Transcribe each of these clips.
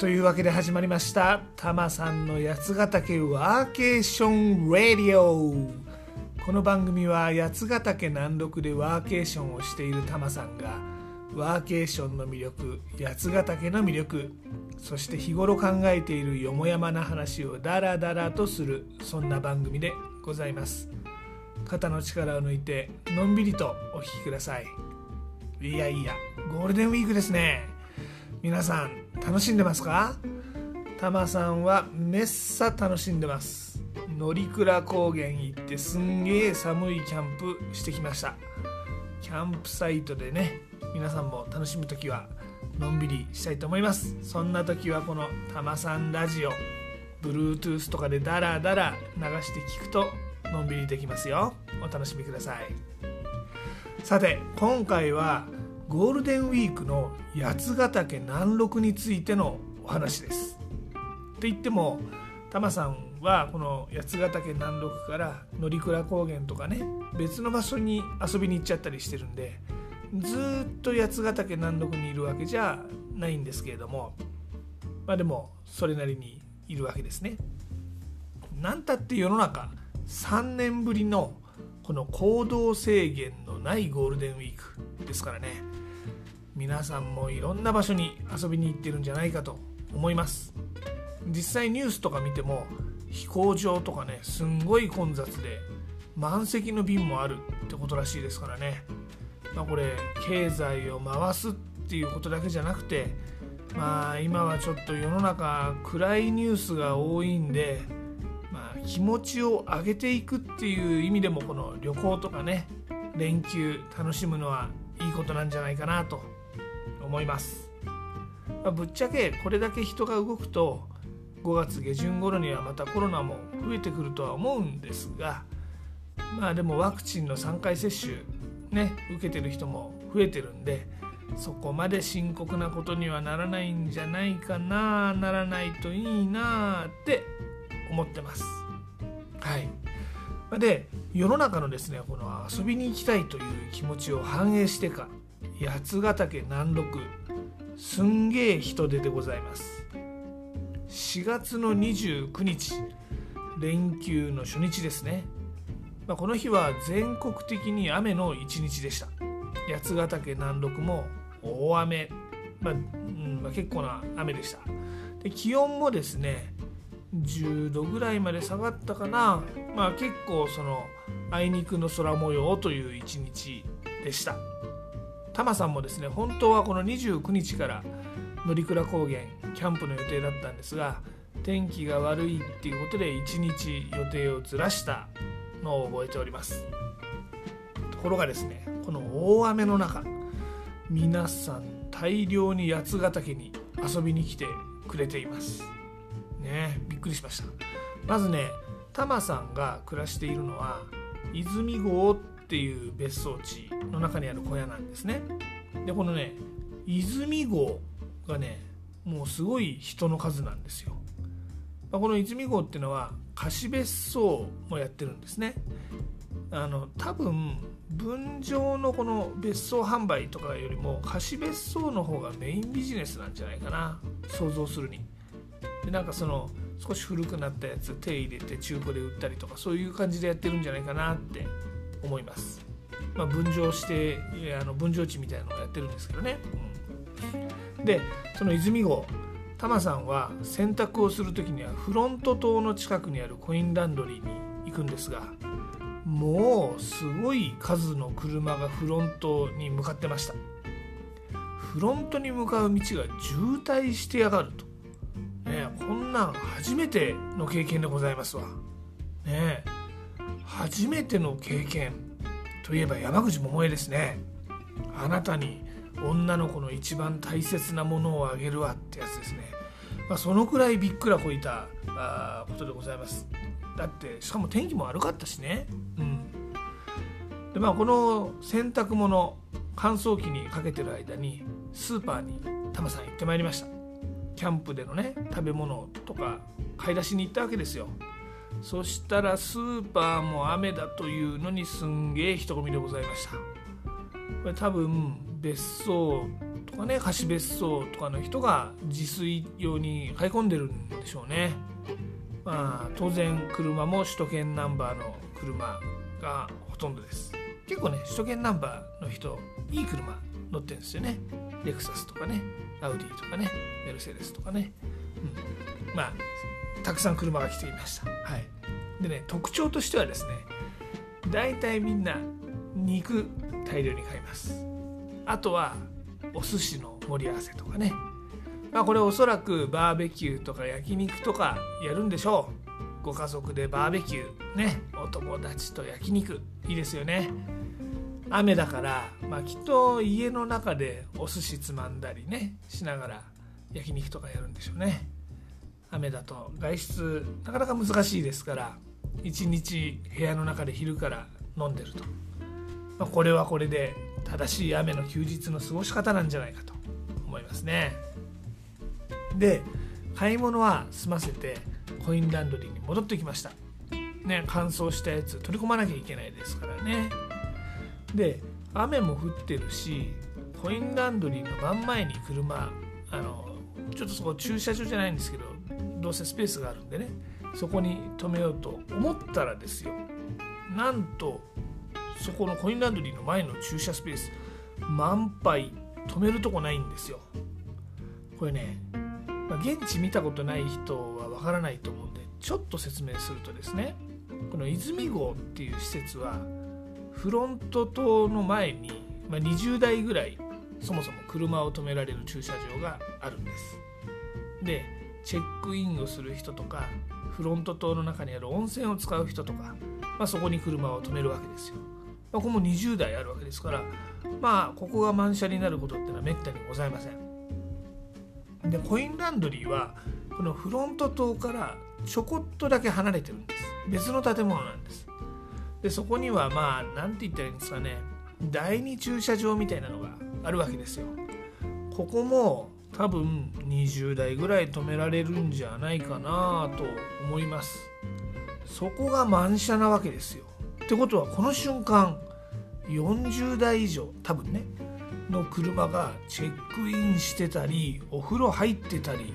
というわけで始まりました。タマさんの八ヶ岳ワーケーションラディオ。この番組は八ヶ岳南麓でワーケーションをしているタマさんがワーケーションの魅力八ヶ岳の魅力そして日頃考えているよもやまな話をダラダラとするそんな番組でございます。肩の力を抜いてのんびりとお聴きください。いやいやゴールデンウィークですね。皆さん楽しんでますか？タマさんはめっさ楽しんでます。乗鞍高原行ってすんげえ寒いキャンプしてきました。キャンプサイトでね皆さんも楽しむ時はのんびりしたいと思います。そんな時はこのタマさんラジオ Bluetooth とかでダラダラ流して聞くとのんびりできますよ。お楽しみください。さて今回はゴールデンウィークの八ヶ岳南麓についてのお話ですって言ってもタマさんはこの八ヶ岳南麓から乗鞍高原とかね別の場所に遊びに行っちゃったりしてるんでずっと八ヶ岳南麓にいるわけじゃないんですけれどもまあでもそれなりにいるわけですね。なんたって世の中3年ぶりのこの行動制限のないゴールデンウィークですからね皆さんもいろんな場所に遊びに行ってるんじゃないかと思います。実際ニュースとか見ても飛行場とかねすんごい混雑で満席の便もあるってことらしいですからね、まあ、これ経済を回すっていうことだけじゃなくてまあ今はちょっと世の中暗いニュースが多いんで、まあ、気持ちを上げていくっていう意味でもこの旅行とかね連休楽しむのはいいことなんじゃないかなと思います、まあ、ぶっちゃけこれだけ人が動くと5月下旬頃にはまたコロナも増えてくるとは思うんですがまあでもワクチンの3回接種ね受けてる人も増えてるんでそこまで深刻なことにはならないんじゃないかなならないといいなって思ってます。はい。で世の中のですねこの遊びに行きたいという気持ちを反映してか八ヶ岳南麓すんげえ人出でございます。4月の29日連休の初日ですね、まあ、この日は全国的に雨の一日でした。八ヶ岳南麓も大雨、まあうんまあ、結構な雨でした。で気温もですね10度ぐらいまで下がったかな、まあ、結構そのあいにくの空模様という一日でした。タマさんもですね本当はこの29日から乗鞍高原キャンプの予定だったんですが天気が悪いっていうことで1日予定をずらしたのを覚えております。ところがですねこの大雨の中皆さん大量に八ヶ岳に遊びに来てくれています。ねびっくりしました。まずねタマさんが暮らしているのは泉郷っていう別荘地の中にある小屋なんですね。でこのね泉郷がねもうすごい人の数なんですよ。この泉郷っていうのは貸別荘もやってるんですね。あの多分分譲のこの別荘販売とかよりも貸別荘の方がメインビジネスなんじゃないかな。想像するに。でなんかその少し古くなったやつ手入れて中古で売ったりとかそういう感じでやってるんじゃないかなって思います、まあ、分譲してあの分譲地みたいなのをやってるんですけどね、うん、でその泉郷タマさんは洗濯をする時にはフロント島の近くにあるコインランドリーに行くんですがもうすごい数の車がフロントに向かってました。フロントに向かう道が渋滞してやがると。ねこんなん初めての経験でございますわ。ねえ。初めての経験といえば山口百恵ですね。あなたに女の子の一番大切なものをあげるわってやつですね、まあ、そのくらいびっくらこいたあことでございます。だってしかも天気も悪かったしね。うん。でまあこの洗濯物乾燥機にかけてる間にスーパーにタマさん行ってまいりました。キャンプでのね食べ物とか買い出しに行ったわけですよ。そしたらスーパーも雨だというのにすんげえ人混みでございましたこれ多分別荘とかね貸別荘とかの人が自炊用に買い込んでるんでしょうね。まあ、当然車も首都圏ナンバーの車がほとんどです。結構ね首都圏ナンバーの人いい車乗ってるんですよね。レクサスとかねアウディとかねメルセデスとかね、うん、まあたくさん車が来ていました。はい、でね特徴としてはですね大体みんな肉大量に買います。あとはお寿司の盛り合わせとかね。まあこれおそらくバーベキューとか焼肉とかやるんでしょう。ご家族でバーベキューねお友達と焼肉いいですよね。雨だから、まあ、きっと家の中でお寿司つまんだりねしながら焼肉とかやるんでしょうね。雨だと外出なかなか難しいですから一日部屋の中で昼から飲んでると、まあ、これはこれで正しい雨の休日の過ごし方なんじゃないかと思いますね。で買い物は済ませてコインランドリーに戻ってきました。ね乾燥したやつ取り込まなきゃいけないですからね。で雨も降ってるしコインランドリーの真ん前に車あのちょっとそこ駐車場じゃないんですけどどうせスペースがあるんでねそこに止めようと思ったらですよなんとそこのコインランドリーの前の駐車スペース満杯止めるとこないんですよ。これね、まあ、現地見たことない人はわからないと思うんでちょっと説明するとですねこの泉郷っていう施設はフロント棟の前に、まあ、20台ぐらいそもそも車を止められる駐車場があるんです。でチェックインをする人とかフロント棟の中にある温泉を使う人とか、まあ、そこに車を止めるわけですよ。まあ、ここも20台あるわけですからまあここが満車になることってのはめったにございません。でコインランドリーはこのフロント棟からちょこっとだけ離れてるんです。別の建物なんです。でそこにはまあ何て言ったらいいんですかね第二駐車場みたいなのがあるわけですよ。ここも多分20台ぐらい止められるんじゃないかなと思います。そこが満車なわけですよ。ってことはこの瞬間40台以上多分ねの車がチェックインしてたりお風呂入ってたり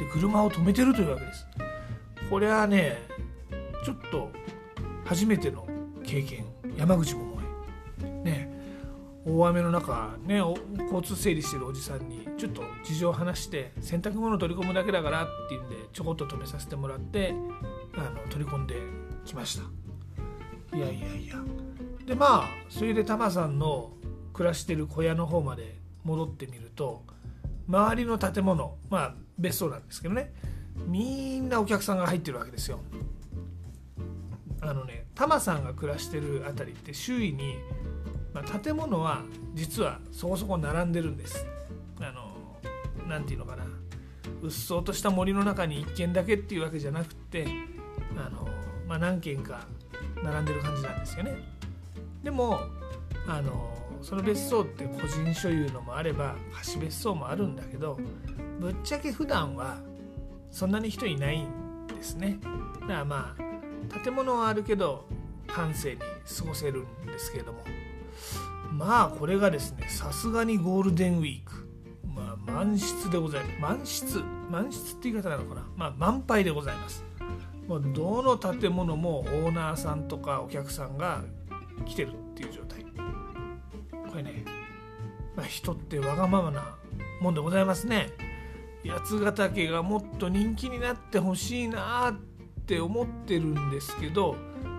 で車を止めてるというわけです。これはねちょっと初めての経験。山口百恵。ね。大雨の中ね交通整理してるおじさんにちょっと事情を話して洗濯物取り込むだけだからっていうんでちょこっと止めさせてもらってあの取り込んできました。いやいやいや。でまあそれでタマさんの暮らしてる小屋の方まで戻ってみると周りの建物まあ別荘なんですけどねみんなお客さんが入ってるわけですよ。あのねタマさんが暮らしてる辺りって周囲にまあ、建物は実はそこそこ並んでるんです。あの何て言うのかな。うっそうとした森の中に1軒だけっていうわけじゃなくてあの、まあ、何軒か並んでる感じなんですよね。でもあのその別荘って個人所有のもあれば貸別荘もあるんだけどぶっちゃけ普段はそんなに人いないんですね。だからまあ建物はあるけど閑静に過ごせるんですけれども。まあこれがですねさすがにゴールデンウィーク。まあ満室でございます。満室。満室って言い方なのかな。まあ満杯でございます。もうどの建物もオーナーさんとかお客さんが来てるっていう状態。これね、まあ、人ってわがままなもんでございますね。八ヶ岳がもっと人気になってほしいなって思ってるんですけど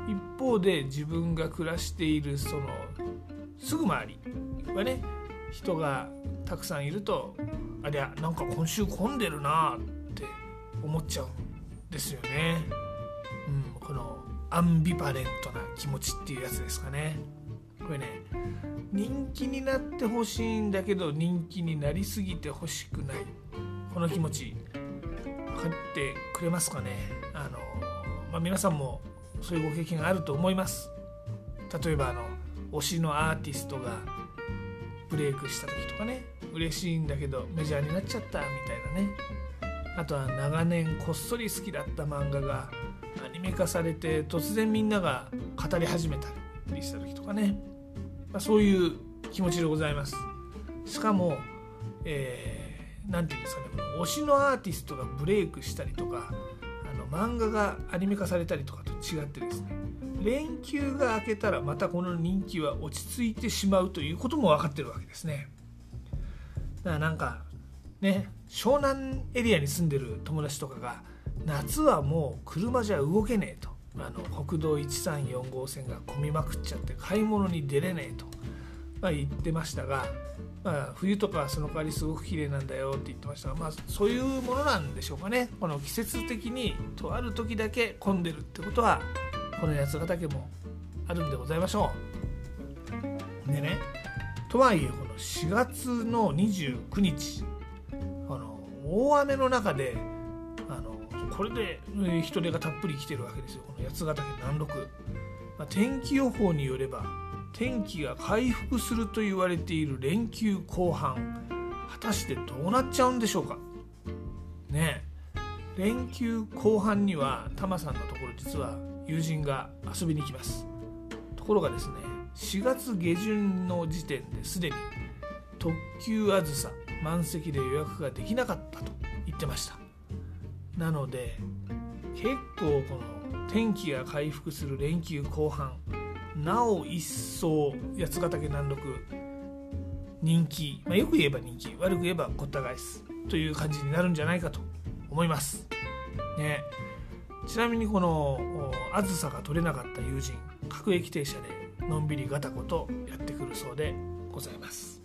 一方で自分が暮らしているそのすぐ周りはね人がたくさんいるとありゃなんか今週混んでるなって思っちゃうんですよね。うん、このアンビバレントな気持ちっていうやつですかね。これね人気になってほしいんだけど人気になりすぎてほしくないこの気持ち分かってくれますかねあの、まあ、皆さんもそういうご経験があると思います例えばあの推しのアーティストがブレイクした時とかね嬉しいんだけどメジャーになっちゃったみたいなね。あとは長年こっそり好きだった漫画がアニメ化されて突然みんなが語り始めたりした時とかね、まあ、そういう気持ちでございます。しかもえー、て言うんですかね推しのアーティストがブレイクしたりとかあの漫画がアニメ化されたりとかと違ってですね連休が明けたらまたこの人気は落ち着いてしまうということも分かってるわけですね。だからなんかね湘南エリアに住んでる友達とかが夏はもう車じゃ動けねえと。あの国道134号線が混みまくっちゃって買い物に出れねえと、まあ、言ってましたが、まあ、冬とかはその代わりすごく綺麗なんだよって言ってましたが、まあ、そういうものなんでしょうかね。この季節的にとある時だけ混んでるってことはこの八ヶ岳もあるんでございましょう。でねとはいえこの4月の29日あの大雨の中であのこれで人手がたっぷり来てるわけですよ。この八ヶ岳南麓、まあ、天気予報によれば天気が回復すると言われている連休後半果たしてどうなっちゃうんでしょうか。ね。連休後半にはタマさんのところ実は友人が遊びに来ます。ところがですね4月下旬の時点ですでに特急あずさ満席で予約ができなかったと言ってました。なので結構この天気が回復する連休後半なお一層八ヶ岳南麓人気、まあ、よく言えば人気悪く言えばごった返すという感じになるんじゃないかと思います。ね、ちなみにこのあずさが取れなかった友人各駅停車でのんびりガタコとやってくるそうでございます。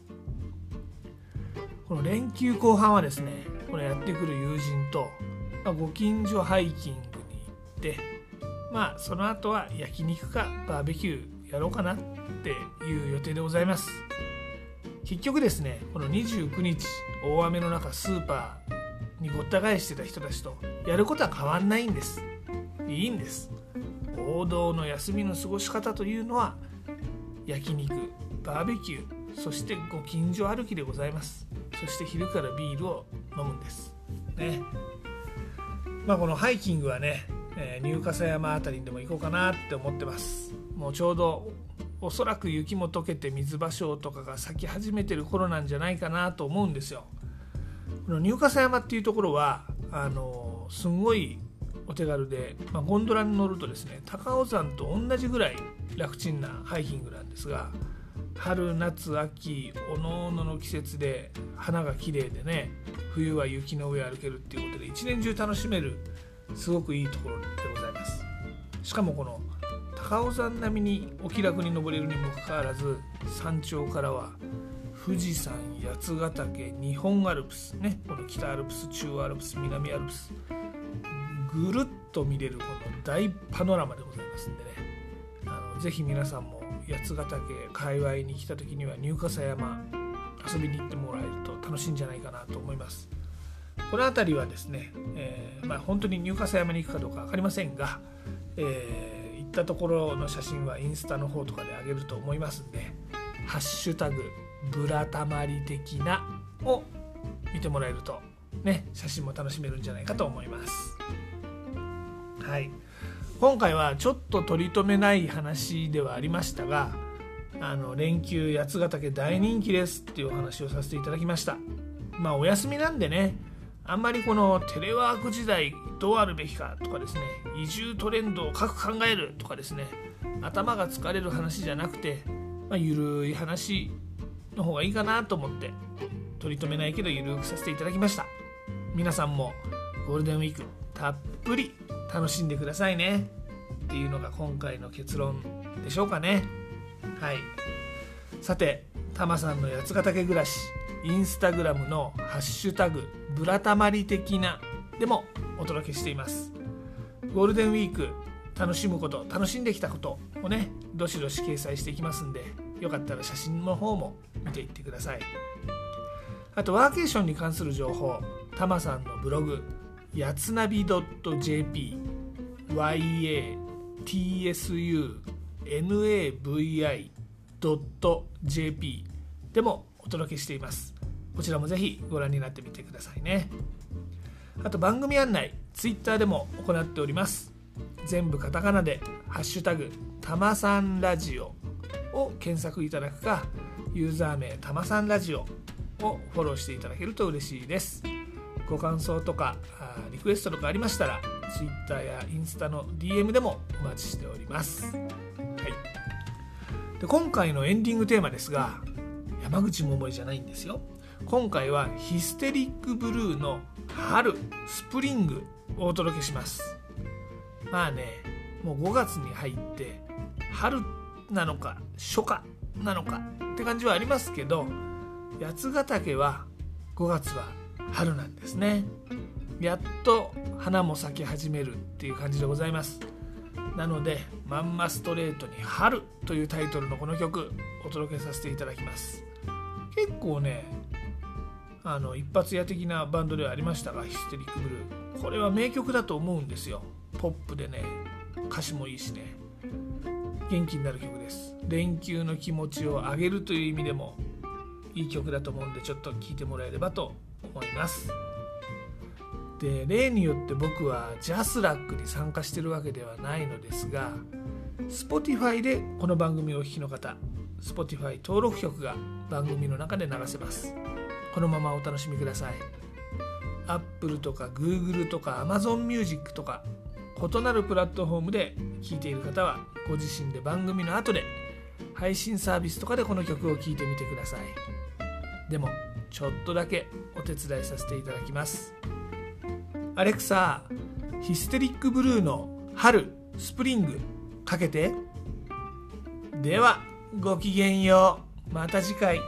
この連休後半はですねこのやってくる友人と、まあ、ご近所ハイキングに行ってまあその後は焼肉かバーベキューやろうかなっていう予定でございます。結局ですねこの29日大雨の中スーパーにごった返してた人たちとやることは変わんないんです。いいんです。王道の休みの過ごし方というのは焼肉バーベキューそしてご近所歩きでございます。そして昼からビールを飲むんです。ね。まあこのハイキングはね、えー、入笠山辺りにでも行こうかなって思ってます。もうちょうどおそらく雪も溶けて水芭蕉とかが咲き始めてる頃なんじゃないかなと思うんですよ。この入笠山っていうところはあのすんごいお手軽で、まあ、ゴンドラに乗るとですね高尾山と同じぐらい楽ちんなハイキングなんですが春夏秋おのおのの季節で花が綺麗でね冬は雪の上歩けるっていうことで一年中楽しめるすごくいいところでございます。しかもこの高尾山並みにお気楽に登れるにもかかわらず山頂からは富士山八ヶ岳日本アルプスねこの北アルプス中央アルプス南アルプスぐるっと見れるこの大パノラマでございますんでねあのぜひ皆さんも八ヶ岳界隈に来た時には入笠山遊びに行ってもらえると楽しいんじゃないかなと思いますこの辺りはですね、えー、まあ、本当に入笠山に行くかどうか分かりませんが、えー、行ったところの写真はインスタの方とかで上げると思いますんで「ハッシュタグブラタマリ的な」を見てもらえるとね写真も楽しめるんじゃないかと思います。はい、今回はちょっと取り留めない話ではありましたがあの連休八ヶ岳大人気ですっていうお話をさせていただきました。まあお休みなんでねあんまりこのテレワーク時代どうあるべきかとかですね移住トレンドを深く考えるとかですね頭が疲れる話じゃなくて、まあ、ゆるい話の方がいいかなと思って取り留めないけどゆるくさせていただきました。皆さんもゴールデンウィークたっぷり楽しんでくださいね。っていうのが今回の結論でしょうかね。はい。さてタマさんの八ヶ岳暮らしインスタグラムの「ハッシュタグブラタマリ的な」でもお届けしています。ゴールデンウィーク楽しむこと楽しんできたことをねどしどし掲載していきますんでよかったら写真の方も見ていってください。あとワーケーションに関する情報タマさんのブログやつなび .jp yatsunavi.jp でもお届けしています。こちらもぜひご覧になってみてくださいね。あと番組案内ツイッターでも行っております。全部カタカナで「ハッシュタグたまさんラジオ」を検索いただくかユーザー名たまさんラジオをフォローしていただけると嬉しいです。ご感想とかクエストとかありましたら Twitter やインスタの DM でもお待ちしております、はい、で今回のエンディングテーマですが山口百恵じゃないんですよ。今回はヒステリックブルーの春スプリングをお届けします。まあねもう5月に入って春なのか初夏なのかって感じはありますけど八ヶ岳は5月は春なんですね。やっと花も咲き始めるっていう感じでございます。なのでまんまストレートに「春」というタイトルのこの曲お届けさせていただきます。結構ねあの一発屋的なバンドではありましたがヒステリックブルー。これは名曲だと思うんですよ。ポップでね歌詞もいいしね。元気になる曲です。連休の気持ちを上げるという意味でもいい曲だと思うんでちょっと聴いてもらえればと思います。で例によって僕はジャスラックに参加してるわけではないのですが Spotify でこの番組をお聴きの方 Spotify 登録曲が番組の中で流せます。このままお楽しみください。Apple とか Google とか Amazon Music とか異なるプラットフォームで聴いている方はご自身で番組の後で配信サービスとかでこの曲を聴いてみてください。でもちょっとだけお手伝いさせていただきます。アレクサヒステリックブルーの春スプリングかけて。ではごきげんよう。また次回。